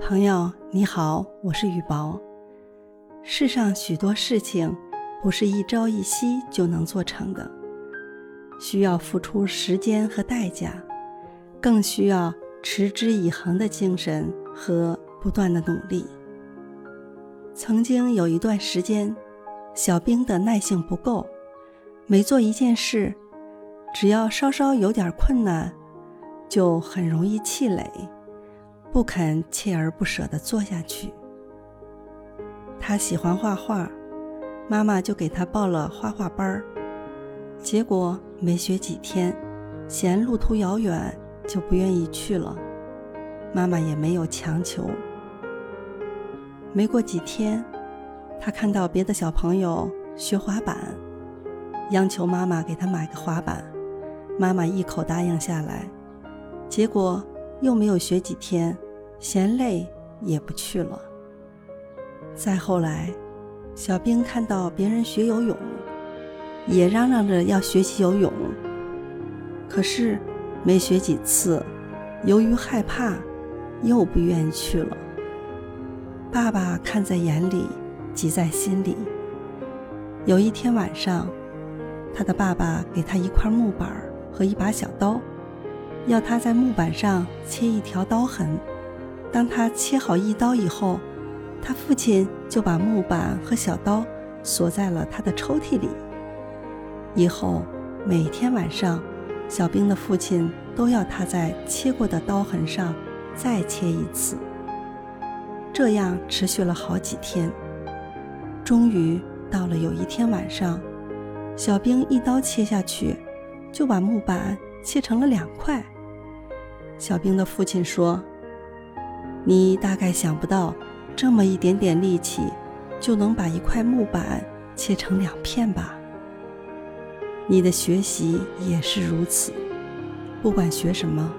朋友你好，我是雨薄。世上许多事情不是一朝一夕就能做成的，需要付出时间和代价，更需要持之以恒的精神和不断的努力。曾经有一段时间，小兵的耐性不够，每做一件事，只要稍稍有点困难，就很容易气馁。不肯锲而不舍地做下去。他喜欢画画，妈妈就给他报了画画班儿。结果没学几天，嫌路途遥远，就不愿意去了。妈妈也没有强求。没过几天，他看到别的小朋友学滑板，央求妈妈给他买个滑板。妈妈一口答应下来。结果。又没有学几天，嫌累也不去了。再后来，小兵看到别人学游泳，也嚷嚷着要学习游泳。可是没学几次，由于害怕，又不愿意去了。爸爸看在眼里，急在心里。有一天晚上，他的爸爸给他一块木板和一把小刀。要他在木板上切一条刀痕，当他切好一刀以后，他父亲就把木板和小刀锁在了他的抽屉里。以后每天晚上，小兵的父亲都要他在切过的刀痕上再切一次。这样持续了好几天，终于到了有一天晚上，小兵一刀切下去，就把木板。切成了两块。小兵的父亲说：“你大概想不到，这么一点点力气，就能把一块木板切成两片吧？你的学习也是如此。不管学什么，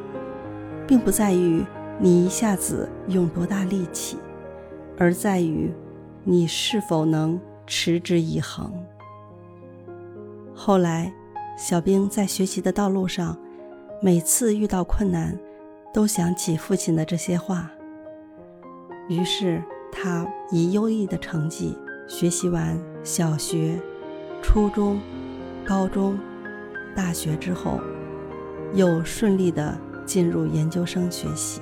并不在于你一下子用多大力气，而在于你是否能持之以恒。”后来。小兵在学习的道路上，每次遇到困难，都想起父亲的这些话。于是他以优异的成绩学习完小学、初中、高中、大学之后，又顺利的进入研究生学习。